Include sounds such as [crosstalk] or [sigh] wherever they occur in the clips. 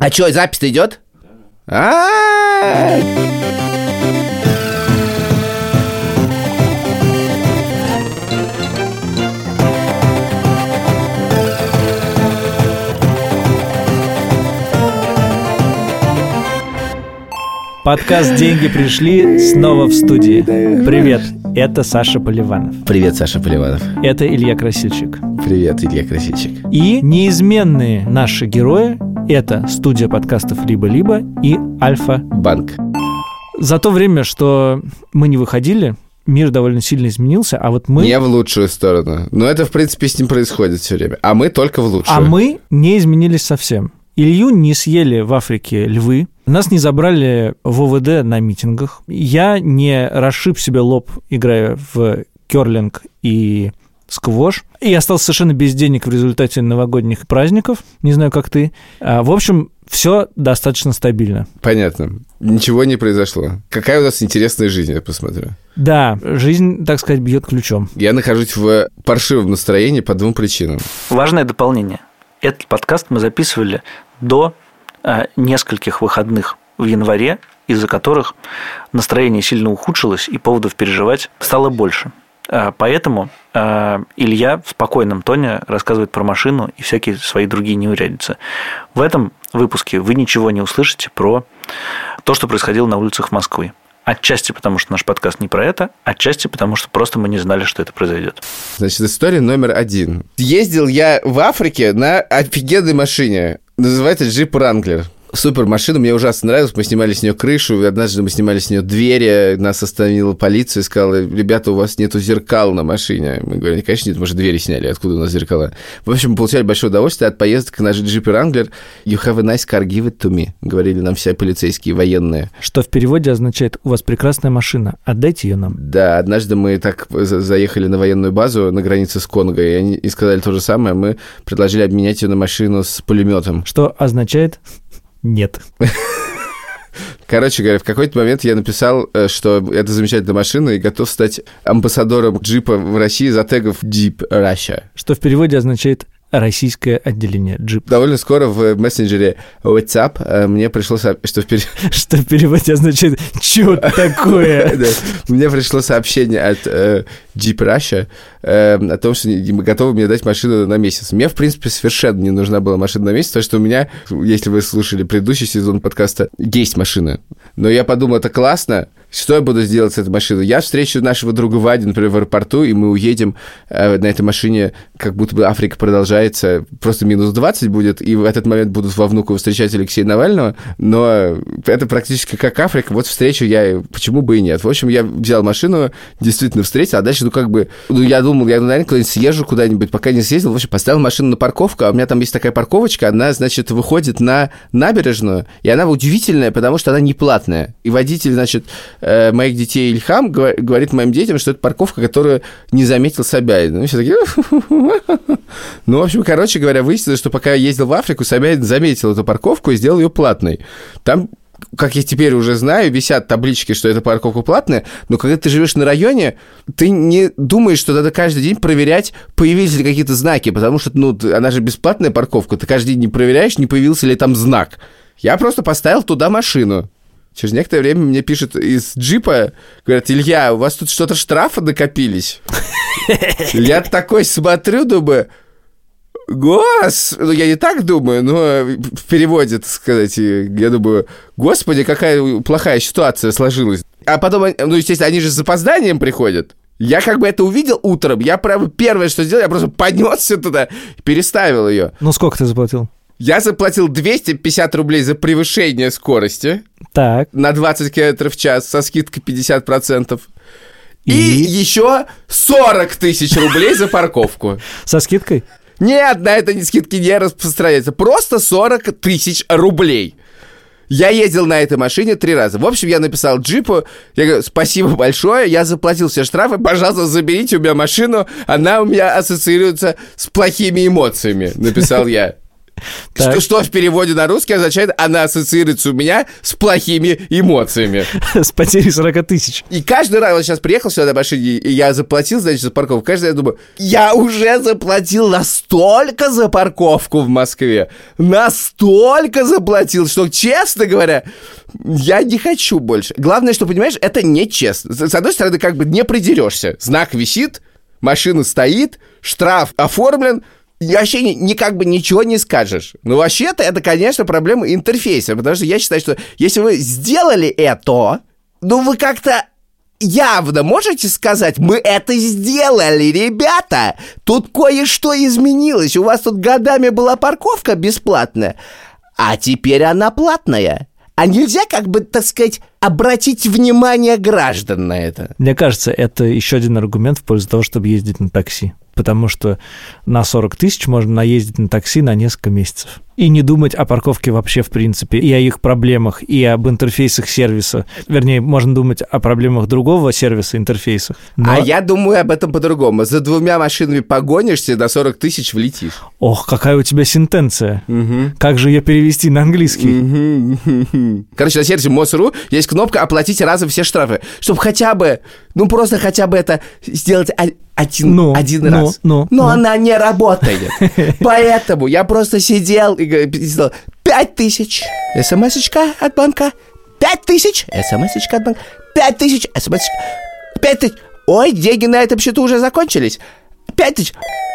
А что, запись-то идет? Подкаст «Деньги пришли» снова в студии. Привет, это Саша Поливанов. Привет, Саша Поливанов. Это Илья Красильщик. Привет, Илья Красильщик. И неизменные наши герои – это студия подкастов «Либо-либо» и «Альфа». Банк. За то время, что мы не выходили, мир довольно сильно изменился, а вот мы... Не в лучшую сторону. Но это, в принципе, с ним происходит все время. А мы только в лучшую. А мы не изменились совсем. Илью не съели в Африке львы, нас не забрали в ОВД на митингах, я не расшиб себе лоб, играя в керлинг и сквош, и остался совершенно без денег в результате новогодних праздников, не знаю, как ты. А, В общем, все достаточно стабильно. Понятно. Ничего не произошло. Какая у нас интересная жизнь, я посмотрю. Да, жизнь, так сказать, бьет ключом. Я нахожусь в паршивом настроении по двум причинам. Важное дополнение. Этот подкаст мы записывали до э, нескольких выходных в январе, из-за которых настроение сильно ухудшилось и поводов переживать стало больше. Э, Поэтому э, Илья в спокойном тоне рассказывает про машину и всякие свои другие неурядицы. В этом выпуске вы ничего не услышите про то, что происходило на улицах Москвы. Отчасти потому, что наш подкаст не про это, отчасти потому, что просто мы не знали, что это произойдет. Значит, история номер один. Ездил я в Африке на офигенной машине. Называется джип Wrangler. Супер машина, мне ужасно нравилась. Мы снимали с нее крышу, и однажды мы снимали с нее двери. Нас остановила полиция и сказала, ребята, у вас нету зеркал на машине. Мы говорим, конечно, нет, мы же двери сняли, откуда у нас зеркала? В общем, мы получали большое удовольствие от поездок на джипе Wrangler. You have a nice car, give it to me, говорили нам все полицейские, военные. Что в переводе означает «У вас прекрасная машина, отдайте ее нам». Да, однажды мы так за- заехали на военную базу на границе с Конго, и они и сказали то же самое. Мы предложили обменять ее на машину с пулеметом. Что означает «нет». Короче говоря, в какой-то момент я написал, э, что это замечательная машина и готов стать амбассадором джипа в России, затегов Jeep Russia. Что в переводе означает «российское отделение джип». Довольно скоро в мессенджере WhatsApp э, мне пришло сообщение, что впереди... [laughs] Что в переводе означает «чё такое?». [laughs] Мне пришло сообщение от э, Jeep Russia э, о том, что готовы мне дать машину на месяц. Мне, в принципе, совершенно не нужна была машина на месяц, потому что у меня, если вы слушали предыдущий сезон подкаста, есть машина. Но я подумал, это классно, что я буду делать с этой машиной? Я встречу нашего друга Вади, например, в аэропорту, и мы уедем э, на этой машине, как будто бы Африка продолжается, просто минус 20 будет, и в этот момент будут во Внуково встречать Алексея Навального, но это практически как Африка, вот встречу я, почему бы и нет. В общем, я взял машину, действительно встретил, а дальше, ну, как бы, ну, я думал, я, наверное, куда-нибудь съезжу куда-нибудь, пока не съездил, в общем, поставил машину на парковку, а у меня там есть такая парковочка, она, значит, выходит на набережную, и она удивительная, потому что она не платная. И водитель, значит, э, моих детей Ильхам гва- говорит моим детям, что это парковка, которую не заметил Собянин. Ну, все такие... Ну, в общем, короче говоря, выяснилось, что пока я ездил в Африку, Собянин заметил эту парковку и сделал ее платной. Там как я теперь уже знаю, висят таблички, что эта парковка платная, но когда ты живешь на районе, ты не думаешь, что надо каждый день проверять, появились ли какие-то знаки, потому что, ну, она же бесплатная парковка, ты каждый день не проверяешь, не появился ли там знак. Я просто поставил туда машину. Через некоторое время мне пишут из джипа, говорят, Илья, у вас тут что-то штрафы накопились. [laughs] Я такой смотрю, думаю, Гос! Ну, я не так думаю, но в переводе, так сказать, я думаю, господи, какая плохая ситуация сложилась. А потом, ну, естественно, они же с запозданием приходят. Я как бы это увидел утром, я прямо первое, что сделал, я просто поднесся туда, переставил ее. Ну, сколько ты заплатил? Я заплатил 250 рублей за превышение скорости Так. на 20 км в час со скидкой 50%. И, И? еще 40 тысяч рублей за парковку. [laughs] Со скидкой? Нет, на это не скидки не распространяются. Просто 40 тысяч рублей. Я ездил на этой машине три раза. В общем, я написал джипу, я говорю, спасибо большое, я заплатил все штрафы, пожалуйста, заберите у меня машину, она у меня ассоциируется с плохими эмоциями, написал я. Что, что в переводе на русский означает, она ассоциируется у меня с плохими эмоциями. [laughs] С потерей 40 тысяч. И каждый раз, вот сейчас приехал сюда на машине, и я заплатил, значит, за парковку. Каждый раз я думаю, я уже заплатил настолько за парковку в Москве, настолько заплатил, что, честно говоря, я не хочу больше. Главное, что, понимаешь, это нечестно. С одной стороны, как бы не придерешься. Знак висит, машина стоит, штраф оформлен, вообще ни, ни как бы ничего не скажешь. Но вообще-то это, конечно, проблема интерфейса, потому что я считаю, что если вы сделали это, ну вы как-то явно можете сказать, мы это сделали, ребята. Тут кое-что изменилось. У вас тут годами была парковка бесплатная, а теперь она платная. А нельзя, как бы, так сказать, обратить внимание граждан на это? Мне кажется, это еще один аргумент в пользу того, чтобы ездить на такси. Потому что на 40 тысяч можно наездить на такси на несколько месяцев. И не думать о парковке вообще в принципе, и о их проблемах, и об интерфейсах сервиса. Вернее, можно думать о проблемах другого сервиса, интерфейсах. Но... А я думаю об этом по-другому. За двумя машинами погонишься, до 40 тысяч влетишь. Ох, какая у тебя сентенция. Как же ее перевести на английский? Мгм. Короче, на сервисе МОСРУ есть кнопка «Оплатить разом все штрафы», чтобы хотя бы, ну просто хотя бы это сделать один, Ну, один ну, раз. ну, Но ну. она не работает. [laughs] Поэтому я просто сидел и сделал пять тысяч. СМС-очка от банка. Пять тысяч. СМС-очка от банка. Пять тысяч. СМС-очка. Пять тысяч. Ой, деньги на этом счету уже закончились. Пять тысяч.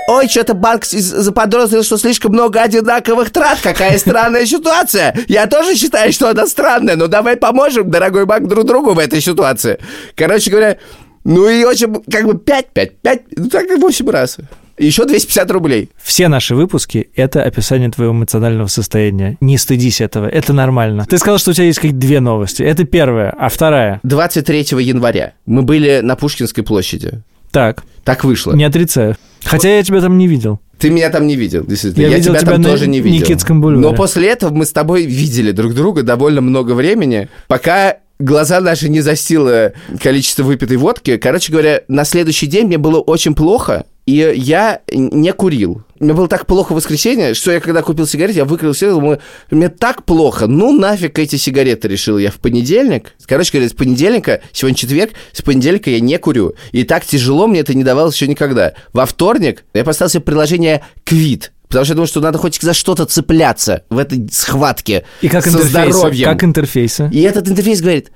Ой, что-то банк заподозрил, что слишком много одинаковых трат. Какая странная ситуация. Я тоже считаю, что она странная, но давай поможем, дорогой банк, друг другу в этой ситуации. Короче говоря, ну и очень, как бы 5, 5, 5, ну так и 8 раз. Еще 250 рублей. Все наши выпуски — это описание твоего эмоционального состояния. Не стыдись этого, это нормально. Ты сказал, что у тебя есть как две новости. Это первая, а вторая? 23 января мы были на Пушкинской площади. Так, Так вышло. не отрицаю. Хотя я тебя там не видел. Ты меня там не видел, действительно. Я видел тебя, тебя там на тоже не видел. Никитском бульваре. Но после этого мы с тобой видели друг друга довольно много времени, пока глаза наши не застило количество выпитой водки. Короче говоря, на следующий день мне было очень плохо, и я не курил. Мне было так плохо в воскресенье, что я когда купил сигареты, я выкурил сигарету, думаю, мне так плохо, ну нафиг эти сигареты, решил я в понедельник. Короче говоря, с понедельника, сегодня четверг, с понедельника я не курю. И так тяжело мне это не давалось еще никогда. Во вторник я поставил себе приложение Квит. Потому что я думаю, что надо хоть за что-то цепляться в этой схватке И как со здоровьем. Как интерфейсы? И этот интерфейс говорит,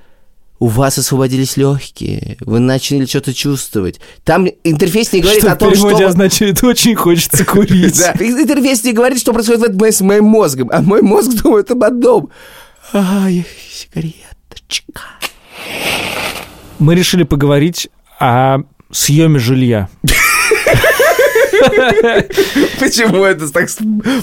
у вас освободились легкие, вы начали что-то чувствовать. Там интерфейс не говорит что о том, что... переводе означает «очень хочется [laughs] курить». Интерфейс не говорит, что происходит в этот момент с моим мозгом, а мой мозг думает об одном. Ай, сигареточка. Мы решили поговорить о съеме жилья. [laughs] [laughs] Почему это так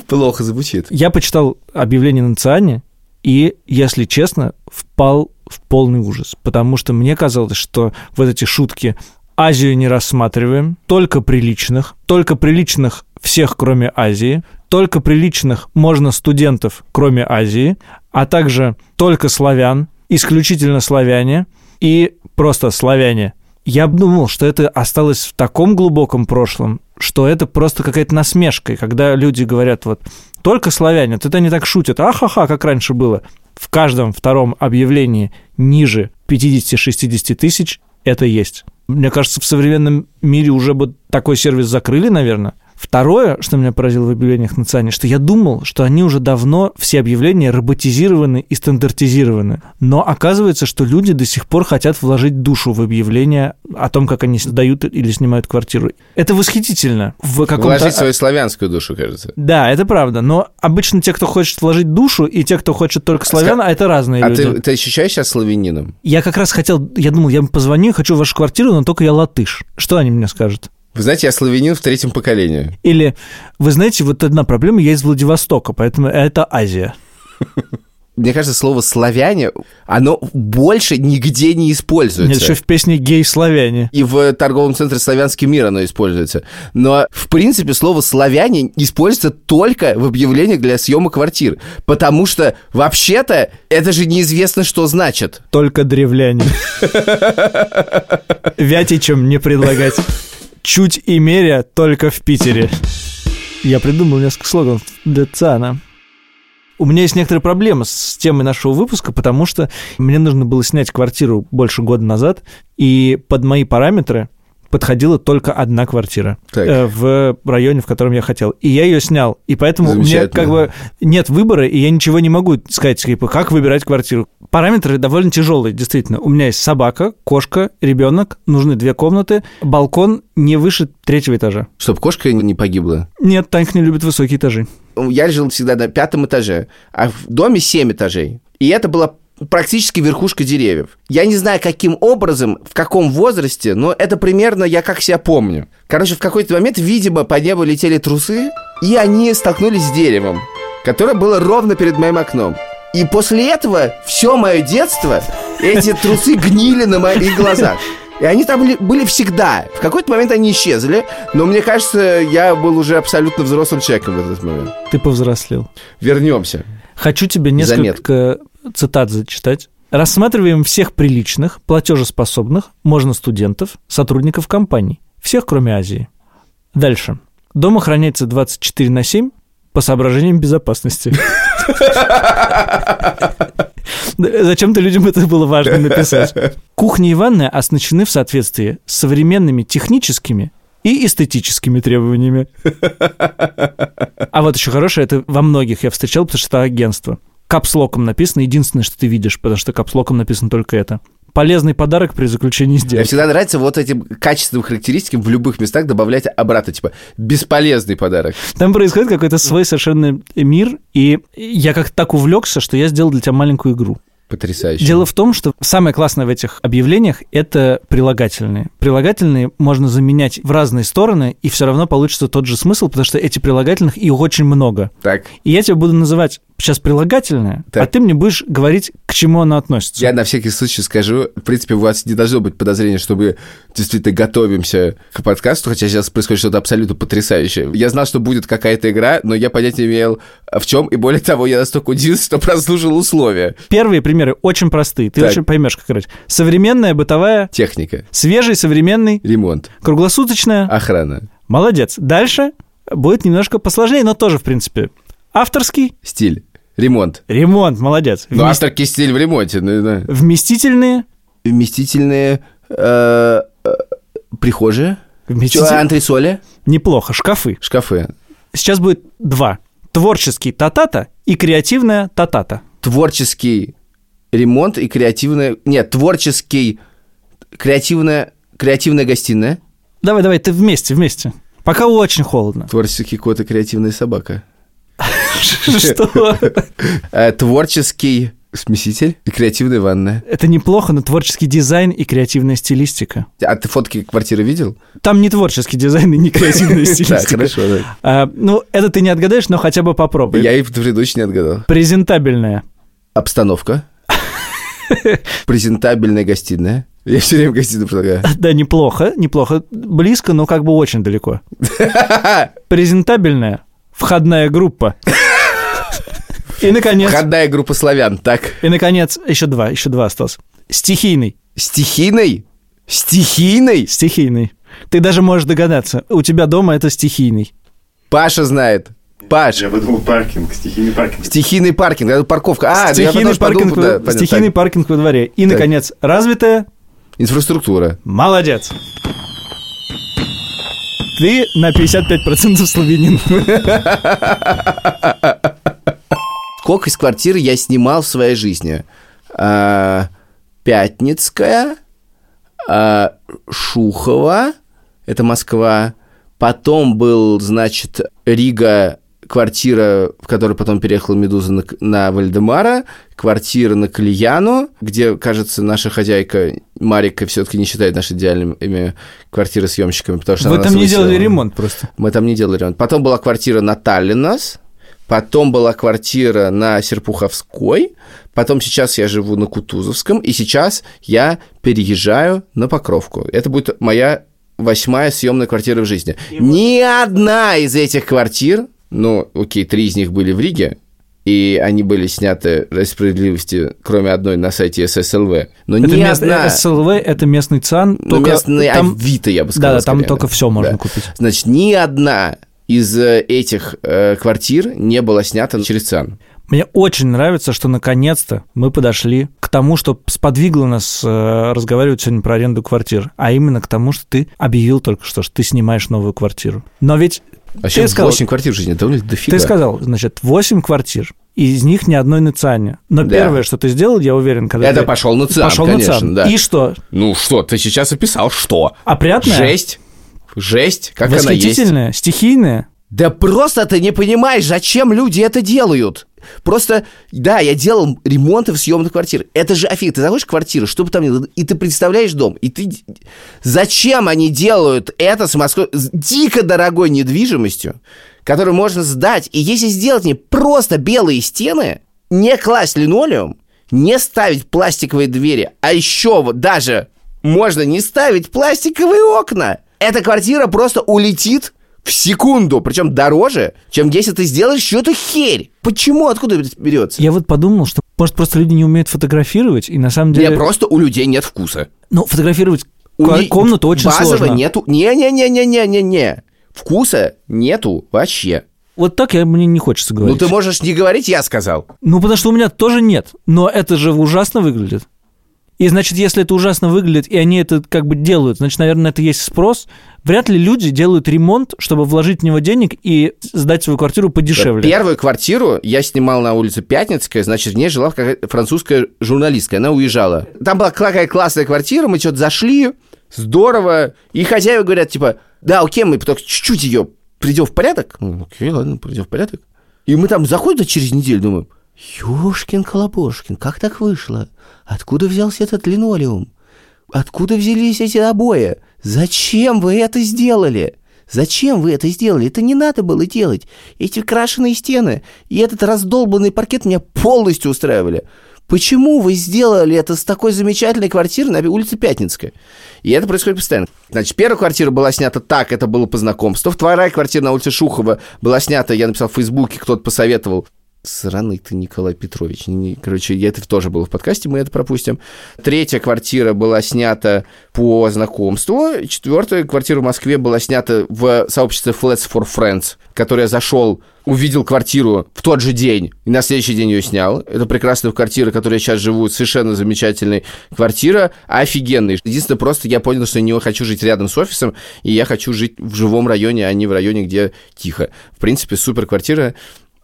плохо звучит? Я почитал объявление на ЦИАНе и, если честно, впал в полный ужас, потому что мне казалось, что вот эти шутки Азию не рассматриваем, только приличных, только приличных всех, кроме Азии, только приличных можно студентов, кроме Азии, а также только славян, исключительно славяне и просто славяне. Я думал, что это осталось в таком глубоком прошлом, что это просто какая-то насмешка. И когда люди говорят, вот, только славяне, то это они так шутят, ахаха, как раньше было. В каждом втором объявлении ниже 50-60 тысяч это есть. Мне кажется, в современном мире уже бы такой сервис закрыли, наверное. Второе, что меня поразило в объявлениях на ЦАНе, что я думал, что они уже давно, все объявления роботизированы и стандартизированы. Но оказывается, что люди до сих пор хотят вложить душу в объявления о том, как они сдают или снимают квартиру. Это восхитительно. В. Вложить свою славянскую душу, кажется. Да, это правда. Но обычно те, кто хочет вложить душу, и те, кто хочет только славян, а это разные А люди. ты, ты ощущаешь себя славянином? Я как раз хотел, я думал, я позвоню, хочу в вашу квартиру, но только я латыш. Что они мне скажут? Вы знаете, я славянин в третьем поколении. Или, вы знаете, вот одна проблема, я из Владивостока, поэтому это Азия. Мне кажется, слово «славяне», оно больше нигде не используется. Нет, еще в песне «Гей-славяне». И в торговом центре «Славянский мир» оно используется. Но, в принципе, слово «славяне» используется только в объявлениях для съема квартир. Потому что, вообще-то, это же неизвестно, что значит. Только древляне. [laughs] Вятичем не предлагать. Чуть и меря только в Питере. Я придумал несколько слоганов для ЦИАНа. У меня есть некоторые проблемы с темой нашего выпуска, потому что мне нужно было снять квартиру больше года назад, и под мои параметры подходила только одна квартира Так. э, в районе, в котором я хотел. И я ее снял. И поэтому у меня как бы нет выбора, и я ничего не могу сказать, типа, как выбирать квартиру. Параметры довольно тяжелые, действительно. У меня есть собака, кошка, ребенок, нужны две комнаты, балкон не выше третьего этажа. Чтоб кошка не погибла. Нет, Танька не любит высокие этажи. Я жил всегда на пятом этаже, а в доме семь этажей. И это была практически верхушка деревьев. Я не знаю, каким образом, в каком возрасте, но это примерно я как себя помню. Короче, в какой-то момент, видимо, по небу летели трусы, и они столкнулись с деревом, которое было ровно перед моим окном. И после этого все мое детство эти трусы гнили на моих глазах. И они там были, всегда. В какой-то момент они исчезли, но мне кажется, я был уже абсолютно взрослым человеком в этот момент. Ты повзрослел. Вернемся. Хочу тебе несколько цитат зачитать. Рассматриваем всех приличных, платежеспособных, можно студентов, сотрудников компаний. Всех, кроме Азии. Дальше. Дом охраняется 24 на 7 по соображениям безопасности. Зачем-то людям это было важно написать. Кухня и ванная оснащены в соответствии с современными техническими и эстетическими требованиями. А вот еще хорошее, это во многих я встречал, потому что это агентство. Капслоком написано, единственное, что ты видишь, потому что капслоком написано только это. Полезный подарок при заключении Мне сделки. всегда нравится вот этим качественным характеристикам в любых местах добавлять обратно, типа, бесполезный подарок. Там происходит какой-то свой совершенно мир, и я как-то так увлекся, что я сделал для тебя маленькую игру. Потрясающе. Дело в том, что самое классное в этих объявлениях – это прилагательные. Прилагательные можно заменять в разные стороны, и все равно получится тот же смысл, потому что эти прилагательных, их очень много. Так, И я тебе буду называть сейчас прилагательное, Так. а ты мне будешь говорить, к чему оно относится. я на всякий случай скажу, в принципе, у вас не должно быть подозрения, что мы действительно готовимся к подкасту, хотя сейчас происходит что-то абсолютно потрясающее. Я знал, что будет какая-то игра, но я понятия не имел в чем, и более того, я настолько удивился, что [laughs] прослушал условия. Первые примеры очень простые, ты Так. очень поймешь, как играть. Современная, бытовая, Техника, свежий, современный, ремонт, круглосуточная. охрана, Молодец. Дальше будет немножко посложнее, но тоже, в принципе. Авторский, стиль, ремонт. ремонт, молодец. Ну, авторский стиль в ремонте, ну, да. Вместительные, Вместительные э, э, прихожие, вместитель- Чё, антресоли, неплохо, шкафы. шкафы. Сейчас будет два. Творческий татата и креативная татата. творческий ремонт и креативная... Нет, творческий... Креативная... Креативная гостиная. Давай, давай, ты вместе, вместе. Пока очень холодно. Творческий кот и креативная собака. Что? [laughs] Э, творческий смеситель и креативная ванная. Это неплохо, но творческий дизайн и креативная стилистика. А ты фотки квартиры видел? Там не творческий дизайн и не креативная [laughs] Да, стилистика. хорошо. да. А, ну, это ты не отгадаешь, но хотя бы попробуй. Я и в предыдущий не отгадал. Презентабельная. Обстановка. [laughs] Презентабельная гостиная. Я все время гостиную предлагаю. Да, неплохо, неплохо. Близко, но как бы очень далеко. Презентабельная. Входная группа. И, наконец, Входная группа славян. Так. и, наконец, еще два, еще два осталось. Стихийный. Стихийный? Стихийный? Стихийный. Ты даже можешь догадаться. У тебя дома это стихийный. Паша знает. Паш, Я подумал паркинг, стихийный паркинг. стихийный паркинг, это парковка. А, да я стихийный потому что подумал, паркинг, куда. стихийный так. паркинг во дворе. И, наконец, развитая. Инфраструктура. Молодец. Ты на 55% славянин. [laughs] Сколько из квартир я снимал в своей жизни? А, Пятницкая, а, Шухова, это Москва. Потом был, значит, Рига, квартира, в которой потом переехала Медуза на, на Вальдемара, квартира на Кальяну, где, кажется, наша хозяйка Марика все-таки не считает наш идеальным имя квартиры съемщиками, потому что Вы там не делали ремонт просто. Мы там не делали ремонт. Потом была квартира на Таллинас, потом была квартира на Серпуховской, потом сейчас я живу на Кутузовском, и сейчас я переезжаю на Покровку. Это будет моя восьмая съемная квартира в жизни. Ни одна из этих квартир, ну, окей, три из них были в Риге, и они были сняты ради справедливости, кроме одной на сайте ССЛВ. Но Это ни мест- одна... СЛВ, это местный ЦАН. Ну, только местный там- Авито, я бы сказал. Да, да, там скорее. только все можно Да. купить. Значит, ни одна из э, этих э, квартир не было снято через ЦИАН. Мне очень нравится, что наконец-то мы подошли к тому, что сподвигло нас э, разговаривать сегодня про аренду квартир, а именно к тому, что ты объявил только что, что ты снимаешь новую квартиру. Но ведь Вообще ты сказал, 8 квартир в жизни, это дофига. ты сказал, значит, 8 квартир, и из них ни одной на ЦИАНе. Но Да. первое, что ты сделал, я уверен, когда Это ты пошел на ЦИАН, пошел конечно, на ЦИАН. да. И что? Ну что, ты сейчас описал, что? Опрятная? Жесть. Жесть, как она есть. Восхитительная? Стихийная? Да просто ты не понимаешь, зачем люди это делают. Просто, да, я делал ремонты в съемных квартирах. Это же офиг. Ты заходишь в квартиру, что бы там ни и ты представляешь дом, и ты... Зачем они делают это с Москвой, с дико дорогой недвижимостью, которую можно сдать, и если сделать не просто белые стены, не класть линолеум, не ставить пластиковые двери, а еще вот даже можно не ставить пластиковые окна. Эта квартира просто улетит в секунду, причем дороже, чем если ты сделаешь что-то херь. Почему? Откуда это берется? Я вот подумал, что, может, просто люди не умеют фотографировать, и на самом деле... просто у людей нет вкуса. Ну, фотографировать У комнату очень базово сложно. нету. Не-не-не-не-не-не-не. Вкуса нету вообще. Вот так я, мне не хочется говорить. Ну ты можешь не говорить, я сказал. Ну, потому что у меня тоже нет. Но это же ужасно выглядит. И значит, если это ужасно выглядит, и они это как бы делают, значит, наверное, это есть спрос. Вряд ли люди делают ремонт, чтобы вложить в него денег и сдать свою квартиру подешевле. Первую квартиру я снимал на улице Пятницкая, значит, в ней жила какая-то французская журналистка, она уезжала. Там была такая классная квартира, мы что-то зашли, здорово, и хозяева говорят, типа, да, окей, мы только чуть-чуть ее придем в порядок. Окей, ладно, придем в порядок. И мы там заходим через неделю, думаем, Ёшкин Колобошкин, как так вышло? Откуда взялся этот линолеум? Откуда взялись эти обои? Зачем вы это сделали? Зачем вы это сделали? Это не надо было делать. Эти крашеные стены и этот раздолбанный паркет меня полностью устраивали. Почему вы сделали это с такой замечательной квартиры на улице Пятницкая? И это происходит постоянно. Значит, первая квартира была снята так, это было по знакомству. Вторая квартира на улице Шухова была снята, я написал в Фейсбуке, кто-то посоветовал. Сраный ты, Николай Петрович. Короче, это тоже было в подкасте, мы это пропустим. Третья квартира была снята по знакомству. Четвертая квартира в Москве была снята в сообществе Flats for Friends, в которое я зашел, увидел квартиру в тот же день, и на следующий день ее снял. Это прекрасная квартира, в которой я сейчас живу, совершенно замечательная квартира, офигенная. Единственное, просто я понял, что я не хочу жить рядом с офисом, и я хочу жить в живом районе, а не в районе, где тихо. В принципе, супер квартира.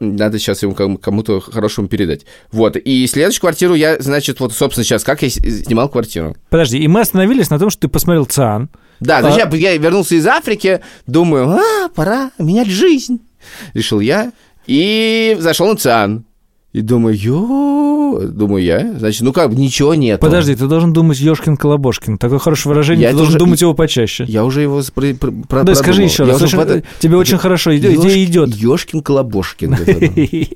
Надо сейчас ему кому- кому-то хорошему передать. Вот. И следующую квартиру я, значит, вот, собственно, сейчас, как я снимал квартиру. Подожди, и мы остановились на том, что ты посмотрел ЦИАН. Да, значит, я, я вернулся из Африки, думаю, а, пора менять жизнь. Решил я. И зашел на ЦИАН. И думаю, ё, думаю я, значит, ну как, ничего нет. Подожди, ты должен думать Ёшкин Колобошкин. Такое хорошее выражение, Я ты должен уже- думать его почаще. Я уже его про- про- Да, скажи еще раз. Очень- в это- Тебе очень хорошо идея идет. Ёшкин Колобошкин. [laughs]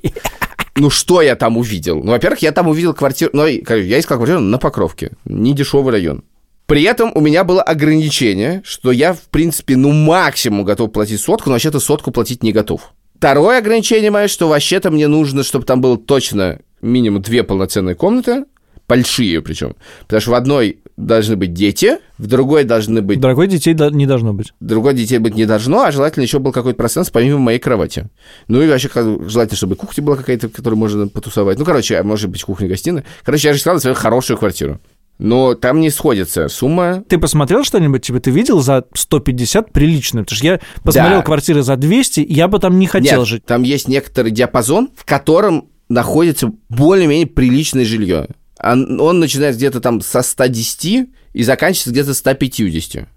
Ну что я там увидел? Ну, во-первых, я там увидел квартиру, ну, я искал квартиру на Покровке, не дешевый район. При этом у меня было ограничение, что я, в принципе, ну, максимум готов платить сотку, но вообще-то сотку платить не готов. Второе ограничение мое, что вообще-то мне нужно, чтобы там было точно минимум две полноценные комнаты, большие причем. Потому что в одной должны быть дети, в другой должны быть Дорогой детей не должно быть. другой детей быть не должно, а желательно еще был какой-то пространство помимо моей кровати. Ну и вообще желательно, чтобы кухня была какая-то, в которой можно потусовать. Ну, короче, а может быть кухня-гостиная. Короче, я же искал свою хорошую квартиру. Но там не сходится сумма. Ты посмотрел что-нибудь, тебе ты видел за 150 прилично? Потому что я посмотрел Да. квартиры за 200, я бы там не хотел Нет, жить. там есть некоторый диапазон, в котором находится более-менее приличное жилье. Он, он начинается где-то там со 110 и заканчивается где-то 150.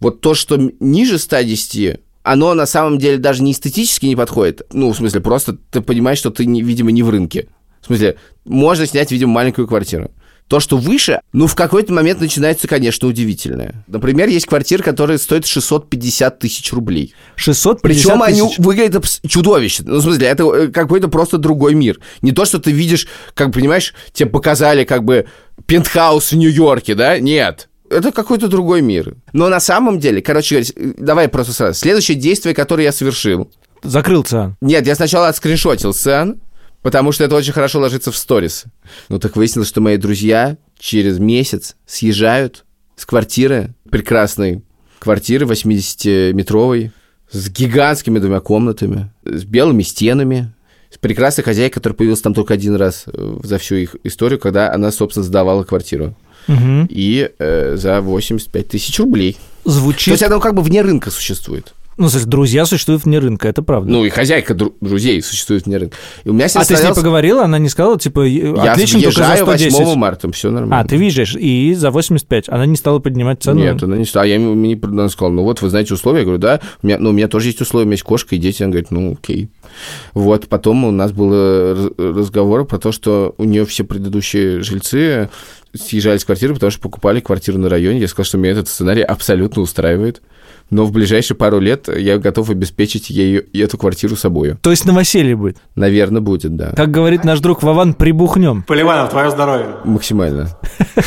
Вот то, что ниже 110, оно на самом деле даже не эстетически не подходит. Ну, в смысле, просто ты понимаешь, что ты, не- видимо, не в рынке. В смысле, можно снять, видимо, маленькую квартиру. То, что выше, ну, в какой-то момент начинается, конечно, удивительное. Например, есть квартира, которая стоит 650 тысяч рублей. 650 Причем они тысяч. выглядят абс- чудовищно. Ну, в смысле, это э, какой-то просто другой мир. Не то, что ты видишь, как, понимаешь, тебе показали как бы пентхаус в Нью-Йорке, да? Нет. Это какой-то другой мир. Но на самом деле, короче говоря, э, давай просто сразу. Следующее действие, которое я совершил. Закрыл ЦИАН. Нет, я сначала отскриншотил сцен, потому что это очень хорошо ложится в сторис. Ну, так выяснилось, что мои друзья через месяц съезжают с квартиры, прекрасной квартиры 80-метровой с гигантскими двумя комнатами, с белыми стенами, с прекрасной хозяйкой, которая появилась там только один раз э, за всю их историю, когда она, собственно, сдавала квартиру. Мгм. И э, за 85 тысяч рублей. То Звучит... есть она как бы вне рынка существует. Ну, кстати, друзья существуют вне рынка, это правда. Ну, и хозяйка дру- друзей существует вне рынка. И у меня а ты с ней поговорила, она не сказала, типа, Я отлично, только за въезжаю 110. 8 марта, все нормально. А, ты въезжаешь, и за 85. Она не стала поднимать цену? Нет, она не стала. А я мне она сказала, ну вот, вы знаете условия. Я говорю, да, у меня, ну, у меня тоже есть условия, у меня есть кошка и дети. Она говорит, ну, окей. Вот, потом у нас был э, раз- разговор про то, что у нее все предыдущие жильцы съезжали с квартиры, потому что покупали квартиру на районе. Я сказал, что меня этот сценарий абсолютно устраивает. Но в ближайшие пару лет я готов обеспечить ей эту квартиру собою. То есть новоселье будет. Наверное, будет, да. Как говорит наш друг Вован, прибухнем. Поливанов, твое здоровье. Максимально.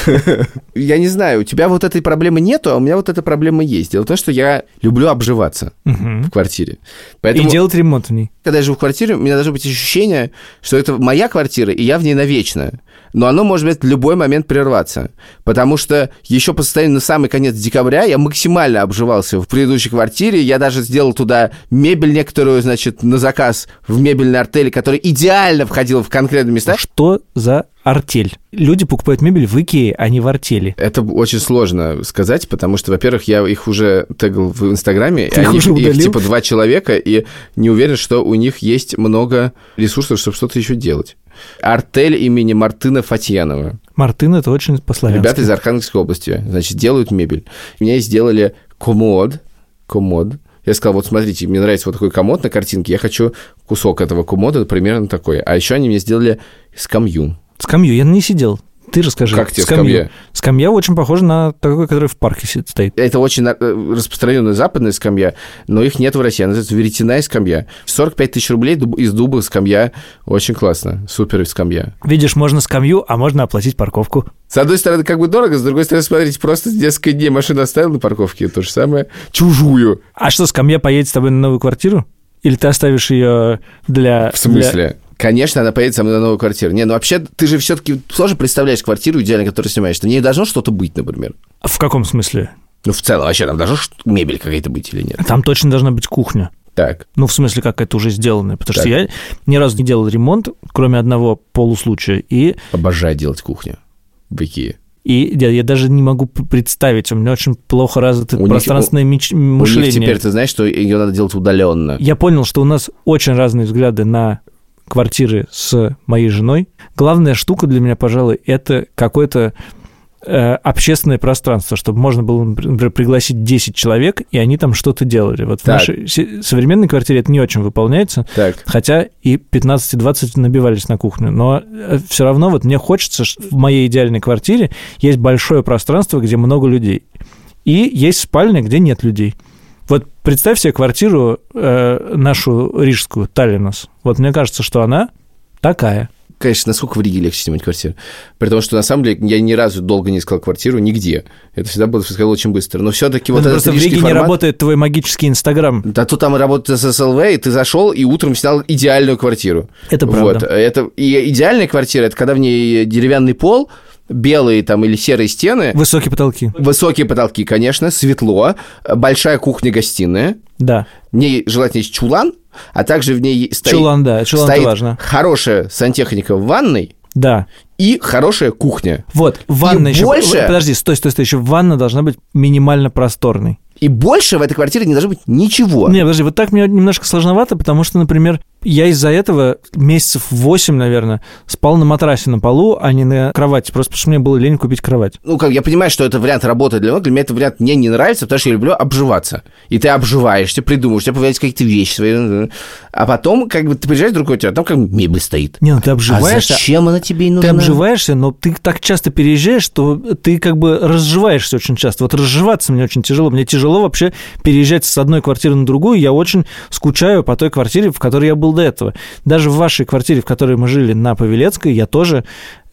[laughs] Я не знаю, у тебя вот этой проблемы нету, а у меня вот эта проблема есть. Дело в том, что я люблю обживаться в квартире. И делать ремонт в ней. когда я живу в квартире, у меня должно быть ощущение, что это моя квартира, и я в ней навечно. Но оно может быть в любой момент прерваться. Потому что еще по состоянию на самый конец декабря я максимально обживался в предыдущей квартире. Я даже сделал туда мебель некоторую, значит, на заказ в мебельной артели, которая идеально входила в конкретные места. Что за артель? Люди покупают мебель в Икее, а не в артели. Это очень сложно сказать, потому что, во-первых, я их уже тегал в Инстаграме, Ты их уже их типа два человека, и не уверен, что у них есть много ресурсов, чтобы что-то еще делать. Артель имени Мартына Фатьянова. Мартын это очень по-славянски. Ребята из Архангельской области, значит, делают мебель. Меня сделали комод, комод. Я сказал, вот смотрите, мне нравится вот такой комод на картинке, я хочу кусок этого комода примерно такой. А еще они мне сделали скамью. Скамью я не сидел. Ты расскажи. Как тебе Скамью. скамья? Скамья очень похожа на такой, который в парке сидит, стоит. Это очень э, распространенная западная скамья, но их нет в России. Она называется веретяная скамья. 45 тысяч рублей из дуба скамья. Очень классно. Супер скамья. Видишь, можно скамью, а можно оплатить парковку. С одной стороны, как бы дорого, с другой стороны, смотрите, просто несколько дней машину оставил на парковке, то же самое. Чужую. А что, скамья поедет с тобой на новую квартиру? Или ты оставишь ее для... В смысле? Конечно, она поедет со мной на новую квартиру. Не, ну вообще, ты же все-таки тоже представляешь квартиру идеально, которую снимаешь. В ней должно что-то быть, например. В каком смысле? Ну, в целом, вообще, там должна мебель какая-то быть или нет? Там точно должна быть кухня. Так. Ну, в смысле, как это уже сделано. Потому Так. что я ни разу не делал ремонт, кроме одного полуслучая. И, Обожаю делать кухню в Икее. и я, я даже не могу представить. У меня очень плохо развито У них- пространственное меч- У мышление. них теперь, ты знаешь, что ее надо делать удаленно. Я понял, что у нас очень разные взгляды на квартиры с моей женой. Главная штука для меня, пожалуй, это какое-то э, общественное пространство, чтобы можно было, например, пригласить 10 человек, и они там что-то делали. Вот в Так. нашей се- современной квартире это не очень выполняется, Так. хотя и 15-20 набивались на кухню. Но все равно вот мне хочется, в моей идеальной квартире есть большое пространство, где много людей. И есть спальня, где нет людей. Вот представь себе квартиру э, нашу рижскую, Таллинас. Вот мне кажется, что она такая. Конечно, насколько в Риге легче снимать квартиру. При том, что на самом деле я ни разу долго не искал квартиру нигде. Это всегда было происходило очень быстро. Но все-таки вот Ну, этот просто в Риге не формат- работает твой магический Инстаграм. Да тут там работает ССЛВ, и ты зашел и утром снял идеальную квартиру. Это Вот. правда. Это, и идеальная квартира, это когда в ней деревянный пол, белые там или серые стены, Высокие потолки. высокие потолки, конечно, светло, большая кухня-гостиная, Да. в ней желательно есть чулан, а также в ней стоит, Чулан, да. Чулан стоит важно. хорошая сантехника в ванной Да. и хорошая кухня. Вот, ванна И еще... больше- Подожди, стой, стой, стой. Еще ванна должна быть минимально просторной. И больше в этой квартире не должно быть ничего. Не, подожди, вот так мне немножко сложновато, потому что, например, я из-за этого месяцев 8, наверное, спал на матрасе на полу, а не на кровати, просто потому что мне было лень купить кровать. Ну, как я понимаю, что это вариант работает для многих, для меня этот вариант мне не нравится, потому что я люблю обживаться. И ты обживаешься, придумываешь, у тебя появляются какие-то вещи свои. А потом, как бы, ты приезжаешь другой квартиру, а там как бы мебель стоит. Не, ну ты А обживаешься, зачем она тебе и ты нужна? обживаешься, но ты так часто переезжаешь, что ты как бы разживаешься очень часто. Вот разживаться мне очень тяжело. Мне тяжело вообще переезжать с одной квартиры на другую. Я очень скучаю по той квартире, в которой я был до этого. Даже в вашей квартире, в которой мы жили на Павелецкой, я тоже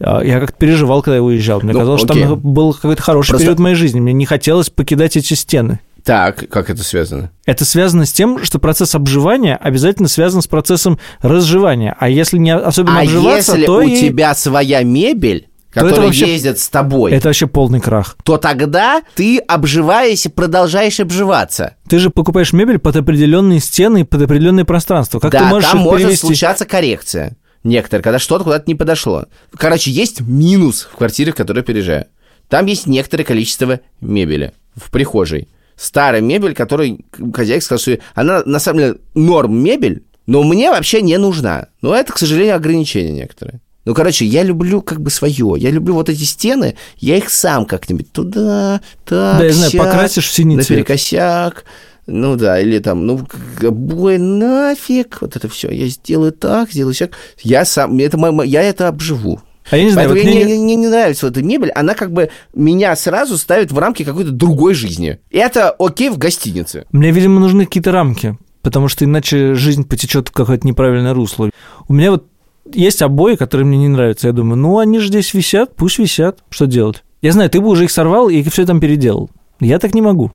а, я как-то переживал, когда я уезжал. Мне Ну, казалось, что окей. там был какой-то хороший Просто- период моей жизни. Мне не хотелось покидать эти стены. Так, как это связано? Это связано с тем, что процесс обживания обязательно связан с процессом разживания. А если не особенно А обживаться, если то у и... тебя своя мебель, которые вообще- ездят с тобой, Это вообще полный крах. то тогда ты, обживаясь, продолжаешь обживаться. Ты же покупаешь мебель под определенные стены и под определенное пространство. Как да, ты можешь там может перевести? случаться коррекция. Некоторые, когда что-то куда-то не подошло. Короче, есть минус в квартире, в которой переезжаю. Там есть некоторое количество мебели в прихожей. Старая мебель, которую хозяйка сказала, что она на самом деле норм мебель, но мне вообще не нужна. Но это, к сожалению, ограничения некоторые. Ну, короче, я люблю как бы свое. Я люблю вот эти стены, я их сам как-нибудь туда, так, Да, я знаю, сяк, покрасишь в синий цвет. наперекосяк. Ну да, или там, ну, обои нафиг, вот это все. Я сделаю так, сделаю сяк. Я сам, это я это обживу. А я не знаю, Поэтому вот мне, мне- не, мне не нравится вот эта мебель, она как бы меня сразу ставит в рамки какой-то другой жизни. Это окей в гостинице. Мне, видимо, нужны какие-то рамки, потому что иначе жизнь потечет в какое-то неправильное русло. У меня вот есть обои, которые мне не нравятся. Я думаю, ну, они же здесь висят, пусть висят. Что делать? Я знаю, ты бы уже их сорвал и все там переделал. Я так не могу.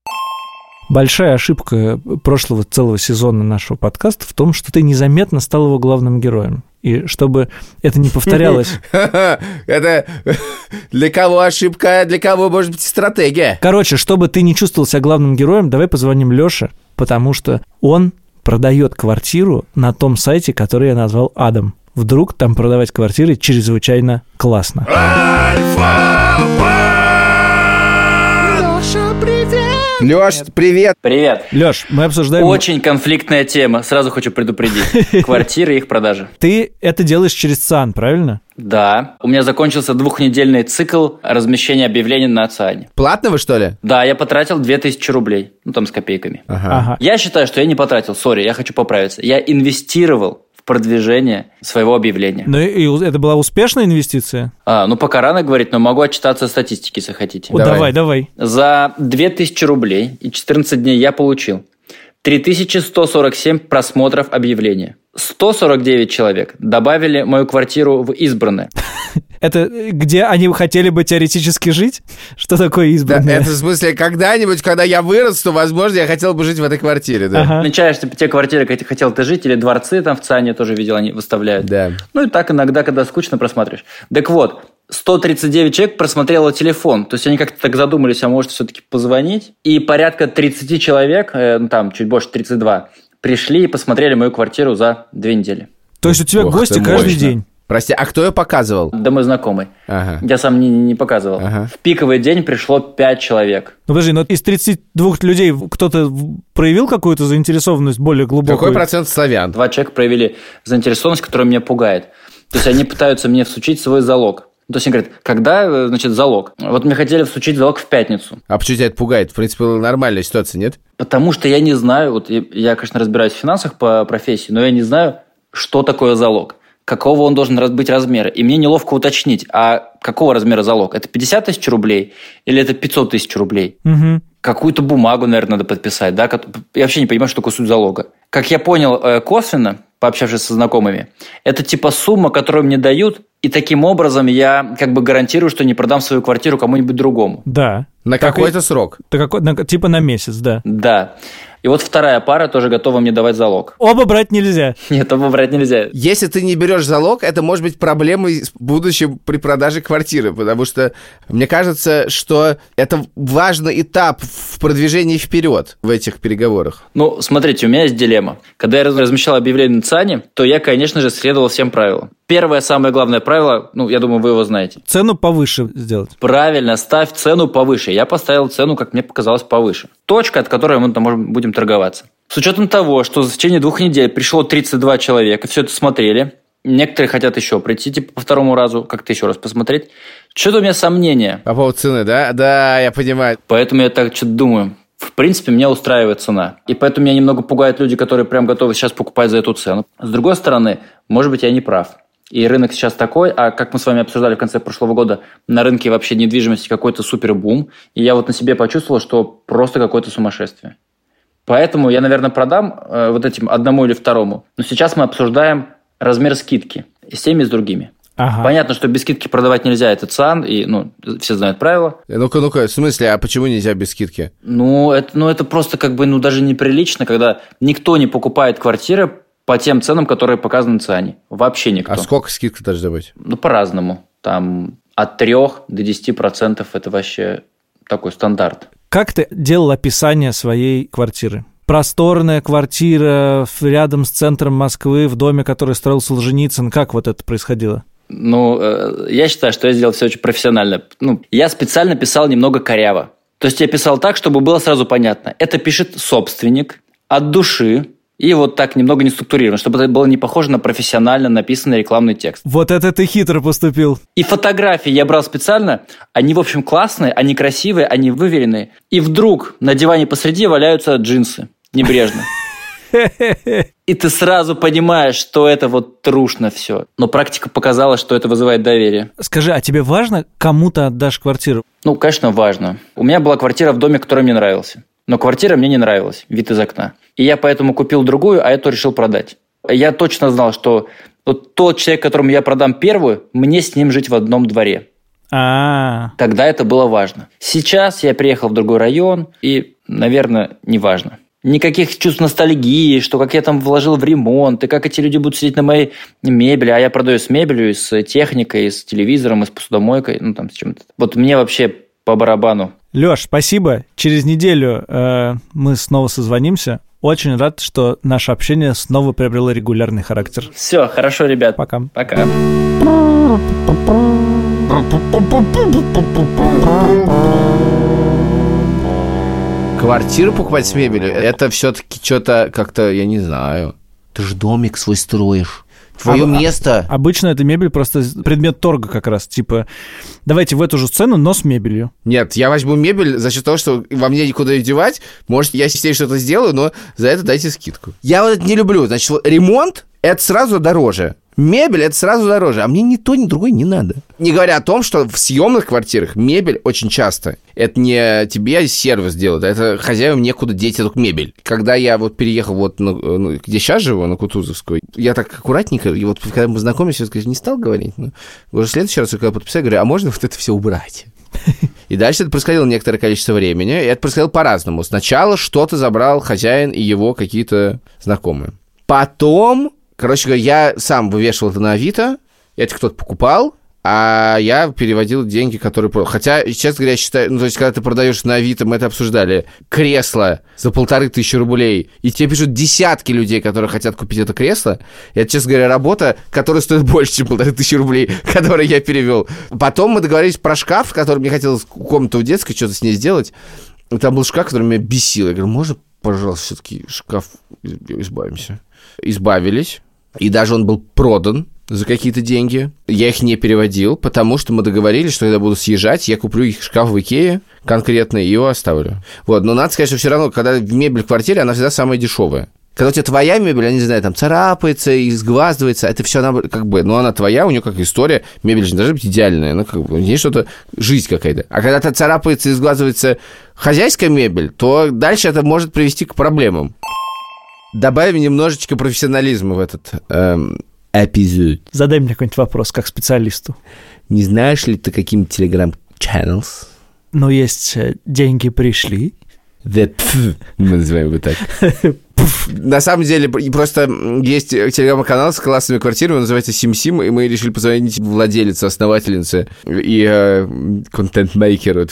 Большая ошибка прошлого целого сезона нашего подкаста в том, что ты незаметно стал его главным героем. И чтобы это не повторялось... [laughs] Это для кого ошибка, а для кого может быть стратегия. Короче, чтобы ты не чувствовал себя главным героем, давай позвоним Лёше, потому что он продает квартиру на том сайте, который я назвал Адам. Вдруг там продавать квартиры чрезвычайно классно. Леш, привет. Привет. Лёш, мы обсуждаем... Очень конфликтная тема, сразу хочу предупредить. [laughs] Квартиры и их продажи. Ты это делаешь через ЦАН, правильно? Да, у меня закончился двухнедельный цикл размещения объявлений на ЦИАНе. Платного, что ли? Да, я потратил 2000 рублей, ну там с копейками. Ага. Я считаю, что я не потратил, сори, я хочу поправиться. Я инвестировал в продвижение своего объявления. Ну и это была успешная инвестиция? А, ну пока рано говорить, но могу отчитаться статистики, если хотите. О, Давай. давай, давай. За 2000 рублей и 14 дней я получил 3147 просмотров объявления. 149 человек добавили мою квартиру в избранное. [laughs] Это где они хотели бы теоретически жить? Что такое Да, избранное? это в смысле, когда-нибудь, когда я вырасту, возможно, я хотел бы жить в этой квартире, да. Ага. Отмечаешь типа, те квартиры, где хотел ты жить, или дворцы там в ЦАНе тоже видел, они выставляют. Да. Ну и так иногда, когда скучно, просматриваешь. Так вот, 139 человек просмотрело телефон. То есть они как-то так задумались, а может все-таки позвонить. И порядка 30 человек, э, ну там чуть больше 32, пришли и посмотрели мою квартиру за две недели. То есть у тебя Ох гости каждый мощно. день? Прости, а кто ее показывал? Да мой знакомый. Ага. Я сам не, не показывал. Ага. В пиковый день пришло 5 человек. Ну подожди, но из 32 людей кто-то проявил какую-то заинтересованность более глубокую? Какой процент славян? Два человека проявили заинтересованность, которая меня пугает. То есть они пытаются мне всучить свой залог. То есть они говорят, когда, э, значит, залог? Вот мне хотели всучить залог в пятницу. А почему тебя это пугает? В принципе, нормальная ситуация, нет? Потому что я не знаю, вот я, конечно, разбираюсь в финансах по профессии, но я не знаю, что такое залог, какого он должен быть размера. И мне неловко уточнить, а какого размера залог? Это 50 тысяч рублей или это 500 тысяч рублей? Мгм. Какую-то бумагу, наверное, надо подписать, да? Я вообще не понимаю, что такое суть залога. Как я понял э, косвенно, пообщавшись со знакомыми, это типа сумма, которую мне дают, и таким образом я как бы гарантирую, что не продам свою квартиру кому-нибудь другому. Да. На и- какой-то срок. Да какой- на- типа на месяц, да. Да. И вот вторая пара тоже готова мне давать залог. Оба брать нельзя. Нет, этого брать нельзя. Если ты не берешь залог, это может быть проблемой в будущем при продаже квартиры, потому что мне кажется, что это важный этап в продвижении вперед в этих переговорах. Ну, смотрите, у меня есть дилемма. Когда я раз- размещал объявление на ЦАНе, то я, конечно же, следовал всем правилам. Первое, самое главное правило, ну, я думаю, вы его знаете. Цену повыше сделать. Правильно, ставь цену повыше. Я поставил цену, как мне показалось, повыше. Точка, от которой мы там можем, будем торговаться. С учетом того, что в течение двух недель пришло 32 человека, все это смотрели, некоторые хотят еще прийти, типа, по второму разу, как-то еще раз посмотреть. Что-то у меня сомнения. По поводу цены, да? Да, я понимаю. Поэтому я так что-то думаю. В принципе, меня устраивает цена. И поэтому меня немного пугают люди, которые прям готовы сейчас покупать за эту цену. С другой стороны, может быть, я не прав. И рынок сейчас такой, а как мы с вами обсуждали в конце прошлого года, на рынке вообще недвижимости какой-то супер бум. И я вот на себе почувствовал, что просто какое-то сумасшествие. Поэтому я, наверное, продам э, вот этим одному или второму. Но сейчас мы обсуждаем размер скидки и с теми, и с другими. Ага. Понятно, что без скидки продавать нельзя, это ЦАН, и ну, все знают правила. Ну-ка, ну-ка, в смысле, а почему нельзя без скидки? Ну это, ну, это просто как бы, ну, даже неприлично, когда никто не покупает квартиры по тем ценам, которые показаны на ЦИАНе. Вообще никто. А сколько скидка должна быть? Ну, по-разному. Там от 3 до 10% это вообще такой стандарт. Как ты делал описание своей квартиры? Просторная квартира рядом с центром Москвы, в доме, который строил Солженицын. Как вот это происходило? Ну, э, я считаю, что я сделал все очень профессионально. Ну, я специально писал немного коряво. То есть я писал так, чтобы было сразу понятно. Это пишет собственник от души, и вот так немного не структурировано, чтобы это было не похоже на профессионально написанный рекламный текст. Вот это ты хитро поступил. И фотографии я брал специально. Они, в общем, классные, они красивые, они выверенные. И вдруг на диване посреди валяются джинсы. Небрежно. [laughs] И ты сразу понимаешь, что это вот трушно все. Но практика показала, что это вызывает доверие. Скажи, а тебе важно, кому ты отдашь квартиру? Ну, конечно, важно. У меня была квартира в доме, который мне нравился. Но квартира мне не нравилась, вид из окна. И я поэтому купил другую, а эту решил продать. Я точно знал, что вот тот человек, которому я продам первую, мне с ним жить в одном дворе. А, Тогда это было важно. Сейчас я приехал в другой район, и, наверное, не важно. Никаких чувств ностальгии, что как я там вложил в ремонт, и как эти люди будут сидеть на моей мебели, а я продаю с мебелью, с техникой, с телевизором, и с посудомойкой, ну там с чем-то. Вот мне вообще по барабану. Леш, спасибо. Через неделю э, мы снова созвонимся. Очень рад, что наше общение снова приобрело регулярный характер. Все, хорошо, ребят. Пока. Пока. Квартиру покупать с мебелью, это все-таки что-то как-то, я не знаю. Ты же домик свой строишь. Твое А- место. Обычно эта мебель просто предмет торга как раз. Типа, давайте в эту же сцену, но с мебелью. Нет, я возьму мебель за счет того, что во мне никуда ее девать. Может, я с ней что-то сделаю, но за это дайте скидку. Я вот это не люблю. Значит, ремонт — это сразу дороже. Мебель — это сразу дороже, а мне ни то, ни другое не надо. Не говоря о том, что в съемных квартирах мебель очень часто. Это не тебе сервис делает, а это хозяевам некуда деть эту мебель. Когда я вот переехал вот, на- ну, где сейчас живу, на Кутузовской, я так аккуратненько, и вот когда мы знакомились, я сказать, не стал говорить. Ну, уже в следующий раз, когда подписал, говорю, а можно вот это все убрать? [laughs] И дальше это происходило некоторое количество времени, и это происходило по-разному. Сначала что-то забрал хозяин и его какие-то знакомые. Потом, короче говоря, я сам вывешивал это на Авито, это кто-то покупал, а я переводил деньги, которые... Хотя, честно говоря, я считаю... Ну, то есть, когда ты продаешь на Авито, мы это обсуждали, кресло за полторы тысячи рублей, и тебе пишут десятки людей, которые хотят купить это кресло, это, честно говоря, работа, которая стоит больше, чем полторы тысячи рублей, [laughs] которые я перевел. Потом мы договорились про шкаф, который мне хотелось комнату в детской, что-то с ней сделать. Там был шкаф, который меня бесил. Я говорю, можно, пожалуйста, все-таки шкаф избавимся? Избавились. И даже он был продан за какие-то деньги. Я их не переводил, потому что мы договорились, что когда буду съезжать, я куплю их шкаф в Икее конкретно и его оставлю. Вот, но надо сказать, что все равно, когда мебель в квартире, она всегда самая дешевая. Когда у тебя твоя мебель, я не знаю, там царапается, изгваздывается, это все она как бы, ну, она твоя, у нее как история, мебель же не должна быть идеальная, ну, как бы, у нее что-то, жизнь какая-то. А когда то царапается изгваздывается хозяйская мебель, то дальше это может привести к проблемам. Добавим немножечко профессионализма в этот эм, эпизод. Задай мне какой-нибудь вопрос, как специалисту. Не знаешь ли ты каким телеграм-channels? Но есть э, деньги пришли. The мы называем его так. [laughs] На самом деле, просто есть телеграм-канал с классными квартирами, он называется Сим-Сим, и мы решили позвонить владелице, основательнице и э, контент-мейкеру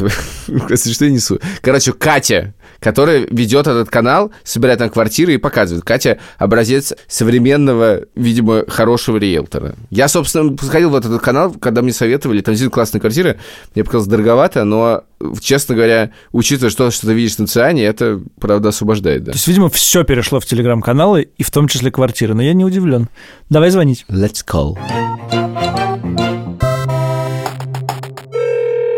что я несу? Короче, Катя, которая ведет этот канал, собирает там квартиры и показывает. Катя — образец современного, видимо, хорошего риэлтора. Я, собственно, сходил в этот канал, когда мне советовали, там действительно классные квартиры, мне показалось дороговато, но, честно говоря, учитывая, что, что ты видишь на Циане, это, правда, освобождает, да. То есть, видимо, все перешло в телеграм-каналы, и в том числе квартиры. Но я не удивлен. Давай звонить. Let's call.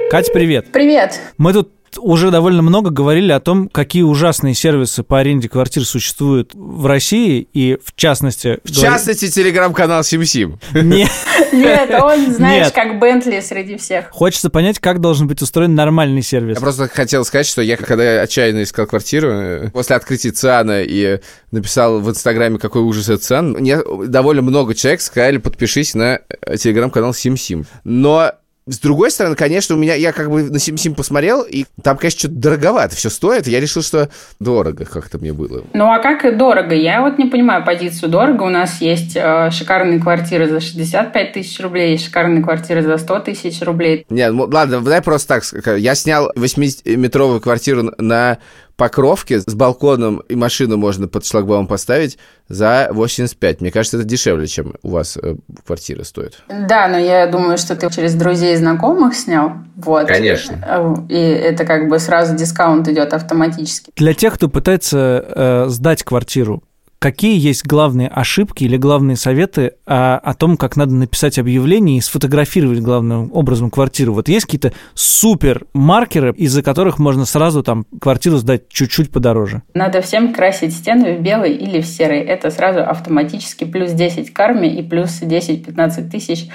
Катя, привет. Привет. Мы тут уже довольно много говорили о том, какие ужасные сервисы по аренде квартир существуют в России, и в частности... В частности, телеграм-канал Сим-Сим. Не, Нет, он, знаешь, Нет. как Бентли среди всех. хочется понять, как должен быть устроен нормальный сервис. Я просто хотел сказать, что я, когда отчаянно искал квартиру, э, после открытия ЦИАНа и написал в Инстаграме, какой ужас это ЦИАН, мне довольно много человек сказали, подпишись на э, телеграм-канал Сим-Сим. Но С другой стороны, конечно, у меня, я как бы на Сим-Сим посмотрел, и там, конечно, что-то дороговато все стоит. Я решил, что дорого как-то мне было. Ну а как и дорого? Я вот не понимаю позицию дорого. У нас есть э, шикарные квартиры за 65 тысяч рублей, шикарные квартиры за 100 тысяч рублей. Нет, ну, ладно, дай просто так. Я снял 8-метровую квартиру на Покровке с балконом, и машину можно под шлагбаум поставить за 85. Мне кажется, это дешевле, чем у вас э, квартира стоит. Да, но я думаю, что ты через друзей и знакомых снял. Вот. Конечно. Э, И это как бы сразу дискаунт идет автоматически. Для тех, кто пытается э, сдать квартиру, какие есть главные ошибки или главные советы о, о том, как надо написать объявление и сфотографировать главным образом квартиру? Вот есть какие-то супер маркеры, из-за которых можно сразу там квартиру сдать чуть-чуть подороже? Надо всем красить стены в белый или в серый. Это сразу автоматически плюс 10 карме и плюс 10-15 тысяч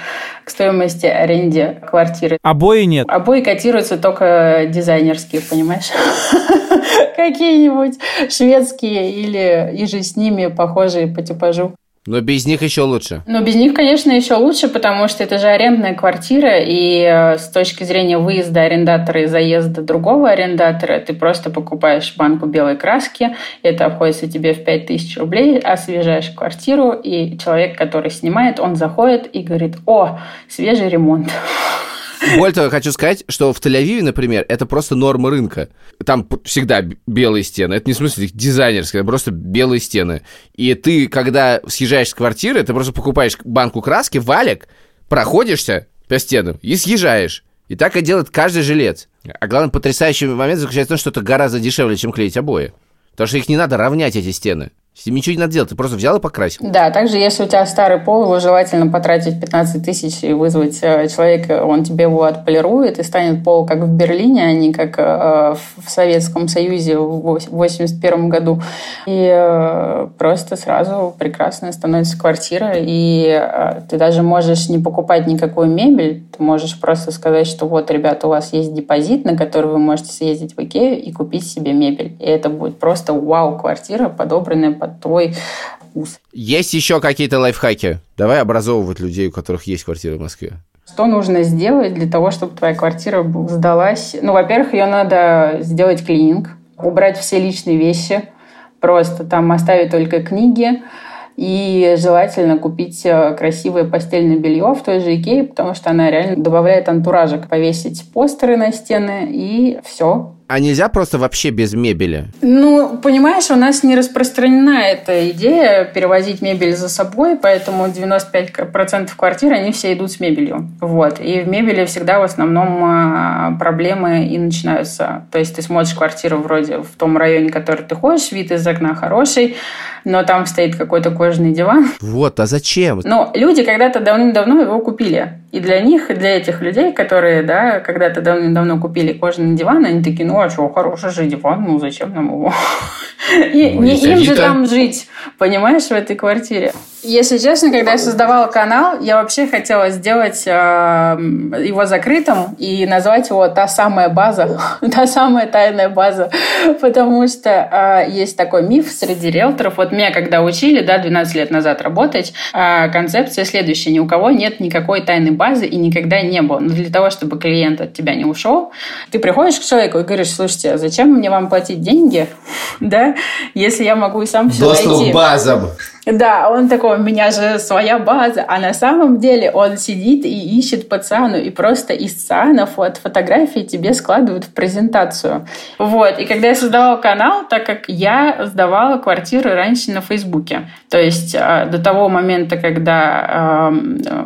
к стоимости аренде квартиры. Обои нет. Обои котируются только дизайнерские, понимаешь? [laughs] Какие-нибудь шведские или и же с ними похожие по типажу. Но без них еще лучше. Но без них, конечно, еще лучше, потому что это же арендная квартира, и э, с точки зрения выезда арендатора и заезда другого арендатора, ты просто покупаешь банку белой краски, это обходится тебе в 5000 рублей, освежаешь квартиру, и человек, который снимает, он заходит и говорит, о, свежий ремонт. [laughs] Более того, хочу сказать, что в Тель-Авиве, например, это просто норма рынка. Там всегда белые стены. Это не в смысле их дизайнерские, это просто белые стены. И ты, когда съезжаешь с квартиры, ты просто покупаешь банку краски, валик, проходишься по стенам и съезжаешь. И так и делает каждый жилец. А главный потрясающий момент заключается в том, что это гораздо дешевле, чем клеить обои. Потому что их не надо равнять, эти стены. С ним ничего не надо делать, ты просто взял и покрасил. Да, также если у тебя старый пол, его желательно потратить 15 тысяч и вызвать э, человека, он тебе его отполирует и станет пол как в Берлине, а не как э, в Советском Союзе в 81 году. И э, просто сразу прекрасная становится квартира, и ты даже можешь не покупать никакую мебель, ты можешь просто сказать, что вот, ребята, у вас есть депозит, на который вы можете съездить в Икею и купить себе мебель. И это будет просто вау-квартира, подобранная под твой вкус. Есть еще какие-то лайфхаки? Давай образовывать людей, у которых есть квартира в Москве. Что нужно сделать для того, чтобы твоя квартира сдалась? Ну, во-первых, ее надо сделать клининг, убрать все личные вещи, просто там оставить только книги, и желательно купить э, красивое постельное белье в той же Икее, потому что она реально добавляет антуражик. Повесить постеры на стены и все. А нельзя просто вообще без мебели? Ну, понимаешь, у нас не распространена эта идея перевозить мебель за собой, поэтому 95% квартир, они все идут с мебелью. Вот. И в мебели всегда в основном а, проблемы и начинаются. То есть ты смотришь квартиру вроде в том районе, который ты ходишь, вид из окна хороший, но там стоит какой-то кожаный диван. Вот, а зачем? Но люди когда-то давным-давно его купили. И для них, и для этих людей, которые, да, когда-то давным-давно купили кожаный диван, они такие, ну а что, хороший же диван, ну зачем нам его? [laughs] Ну, не им же там жить, понимаешь, в этой квартире. Если честно, когда я создавала канал, я вообще хотела сделать э, его закрытым и назвать его «Та самая база», [laughs] «Та самая тайная база», потому что э, есть такой миф среди риэлторов. Вот меня когда учили, да, 12 лет назад работать, э, концепция следующая. Ни у кого нет никакой тайной базы и никогда не было. Но для того, чтобы клиент от тебя не ушел, ты приходишь к человеку и говоришь, слушайте, а зачем мне вам платить деньги, [laughs] да, если я могу и сам все найти? базам. Да, он такой, у меня же своя база, а на самом деле он сидит и ищет по ЦАНу, и просто из ЦАНов от фотографии тебе складывают в презентацию. Вот, и когда я создавала канал, так как я сдавала квартиры раньше на Фейсбуке, то есть э, до того момента, когда эм, э,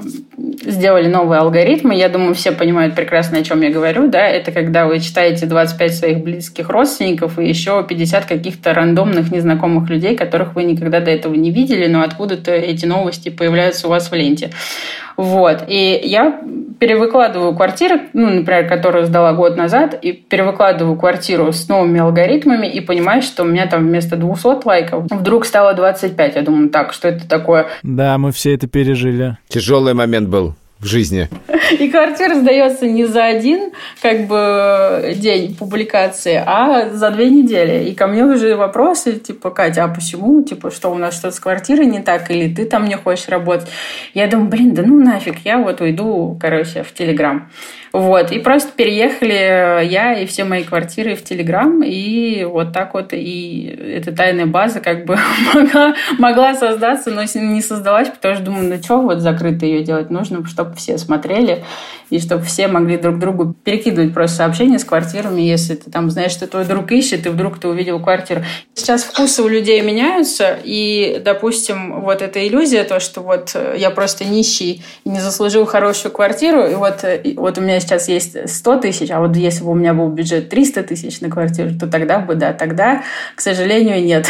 сделали новые алгоритмы, я думаю, все понимают прекрасно, о чем я говорю, да, это когда вы читаете 25 своих близких родственников и еще 50 каких-то рандомных незнакомых людей, которых вы никогда до этого не видели, но откуда-то эти новости появляются у вас в ленте. Вот. И я перевыкладываю квартиры, ну, например, которую сдала год назад, и перевыкладываю квартиру с новыми алгоритмами и понимаю, что у меня там вместо 200 лайков вдруг стало 25. Я думаю, так, что это такое? Да, мы все это пережили. Тяжелый момент был. В жизни. И квартира сдается не за один как бы день публикации, а за две недели. И ко мне уже вопросы, типа, Катя, а почему? Типа, что у нас что-то с квартирой не так? Или ты там не хочешь работать? Я думаю, блин, да ну нафиг, я вот уйду, короче, в Телеграм. Вот, и просто переехали я и все мои квартиры в Телеграм, и вот так вот, и эта тайная база как бы [laughs] могла, могла создаться, но не создалась, потому что думаю, ну что вот закрыто ее делать, нужно, чтобы все смотрели, и чтобы все могли друг другу перекидывать просто сообщения с квартирами, если ты там знаешь, что твой друг ищет, и вдруг ты увидел квартиру. Сейчас вкусы у людей меняются, и, допустим, вот эта иллюзия, то, что вот я просто нищий и не заслужил хорошую квартиру, и вот, и вот у меня сейчас есть 100 тысяч, а вот если бы у меня был бюджет 300 тысяч на квартиру, то тогда бы, да, тогда, к сожалению, нет.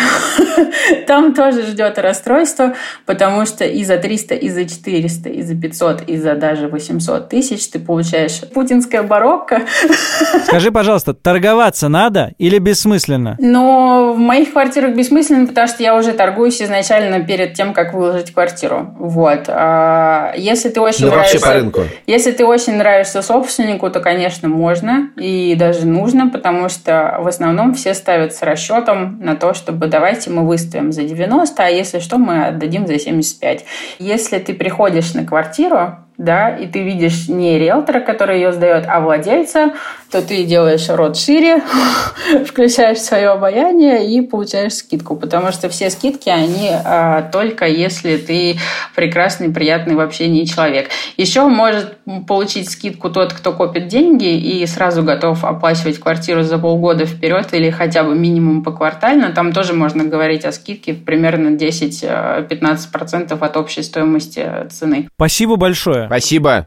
[laughs] Там тоже ждет расстройство, потому что и за 300, и за 400, и за 500, и за даже 800 тысяч ты получаешь путинская барокко. [laughs] Скажи, пожалуйста, торговаться надо или бессмысленно? Но в моих квартирах бессмысленно, потому что я уже торгуюсь изначально перед тем, как выложить квартиру. Вот. А если ты очень ну, нравишься... вообще по рынку. Если ты очень нравишься собственнику, то, конечно, можно и даже нужно, потому что в основном все ставят с расчетом на то, чтобы давайте мы выставим за 90, а если что, мы отдадим за 75. Если ты приходишь на квартиру, да, и ты видишь не риэлтора, который ее сдает, а владельца, то ты делаешь рот шире, [laughs] включаешь свое обаяние и получаешь скидку, потому что все скидки, они а, только если ты прекрасный, приятный в общении человек. Еще может получить скидку тот, кто копит деньги и сразу готов оплачивать квартиру за полгода вперед или хотя бы минимум поквартально. Там тоже можно говорить о скидке примерно 10-15% от общей стоимости цены. Спасибо большое. Спасибо.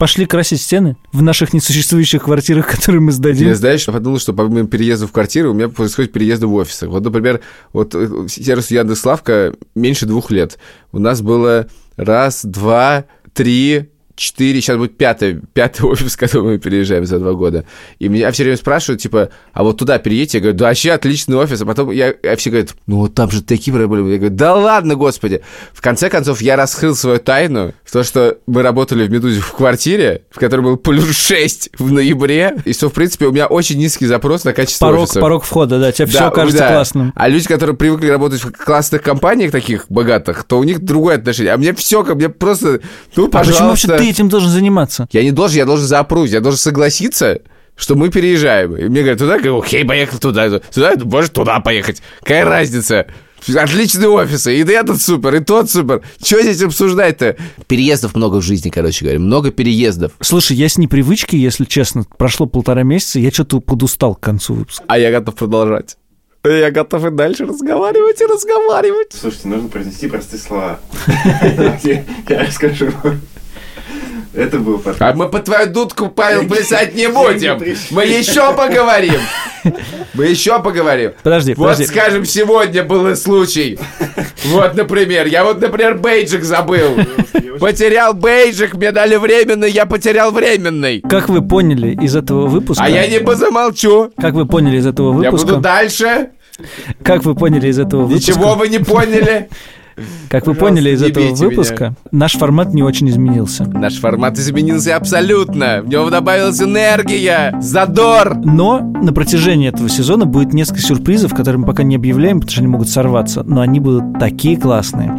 Пошли красить стены в наших несуществующих квартирах, [laughs] которые мы сдадим. Я, знаешь, подумал, что по моему переезду в квартиру у меня происходит переезды в офисы. Вот, например, вот э, сервис Яндекс.Лавка меньше двух лет. У нас было раз, два, три, четыре, сейчас будет пятый, пятый офис, который мы переезжаем за два года. И меня все время спрашивают, типа, а вот туда переедете? Я говорю, да вообще отличный офис. А потом я, а все говорят, ну вот там же такие проблемы. Я говорю, да ладно, господи. В конце концов, я раскрыл свою тайну, в то, что мы работали в «Медузе» в квартире, в которой был плюс 6 в ноябре, и что, в принципе, у меня очень низкий запрос на качество порог, офиса. Порог входа, да, тебе Да, все кажется да. классным. А люди, которые привыкли работать в классных компаниях таких богатых, то у них другое отношение. А мне все, мне просто, ну, А пожалуйста. почему вообще ты этим должен заниматься? Я не должен, я должен запруть, я должен согласиться, что мы переезжаем. И мне говорят, туда, я говорю, окей, поехал туда, туда, может, туда поехать. Какая разница? Отличные офисы, и этот супер, и тот супер. Что здесь обсуждать-то? Переездов много в жизни, короче говоря, много переездов. Слушай, я с непривычки, если честно, прошло полтора месяца, я что-то подустал к концу выпуска. А я готов продолжать. Я готов и дальше разговаривать и разговаривать. Слушайте, нужно произнести простые слова. [laughs] Я расскажу. Это был А подкаст. мы по твою дудку, Павел, плясать не будем. Мы еще поговорим. Мы еще поговорим. Подожди, Вот, подожди. скажем, сегодня был случай. Вот, например, я вот, например, бейджик забыл. Потерял бейджик, мне дали временный, я потерял временный. Как вы поняли из этого выпуска... А я не позамолчу. Как вы поняли из этого Я выпуска... буду дальше. Как вы поняли из этого выпуска... Ничего вы не поняли. [laughs] Как вы поняли из этого выпуска, наш формат не очень изменился. Наш формат изменился абсолютно. В него добавилась энергия, задор. Но на протяжении этого сезона будет несколько сюрпризов, которые мы пока не объявляем, потому что они могут сорваться. Но они будут такие классные.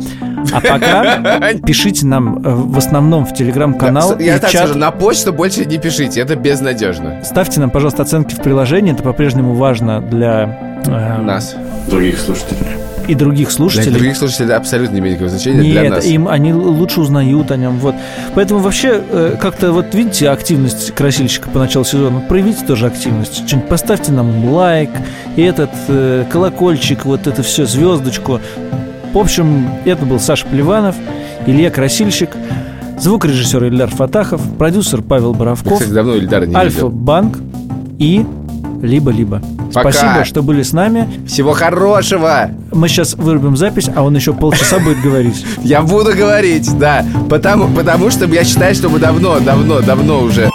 А пока [laughs] пишите нам э, в основном в телеграм-канал и Я так чат. скажу, на почту больше не пишите, это безнадежно. Ставьте нам, пожалуйста, оценки в приложении. Это по-прежнему важно для э, Нас. Других слушателей. И других Для слушателей. других слушателей абсолютно не имеет никакого значения Нет, для нас. им они лучше узнают о нем. Вот. Поэтому вообще э, как-то вот видите активность красильщика по началу сезона. Проявите тоже активность. Что-нибудь поставьте нам лайк, этот э, колокольчик, вот это все, звездочку. В общем, это был Саша Плеванов, Илья Красильщик, звукорежиссер Ильдар Фатахов, продюсер Павел Я, Боровков, кстати, давно не видел. Альфа-банк и либо-либо. Пока. Спасибо, что были с нами. Всего хорошего! Мы сейчас вырубим запись, а он еще полчаса будет говорить. [laughs] Я буду говорить, да. Потому, потому что я считаю, что мы давно, давно, давно уже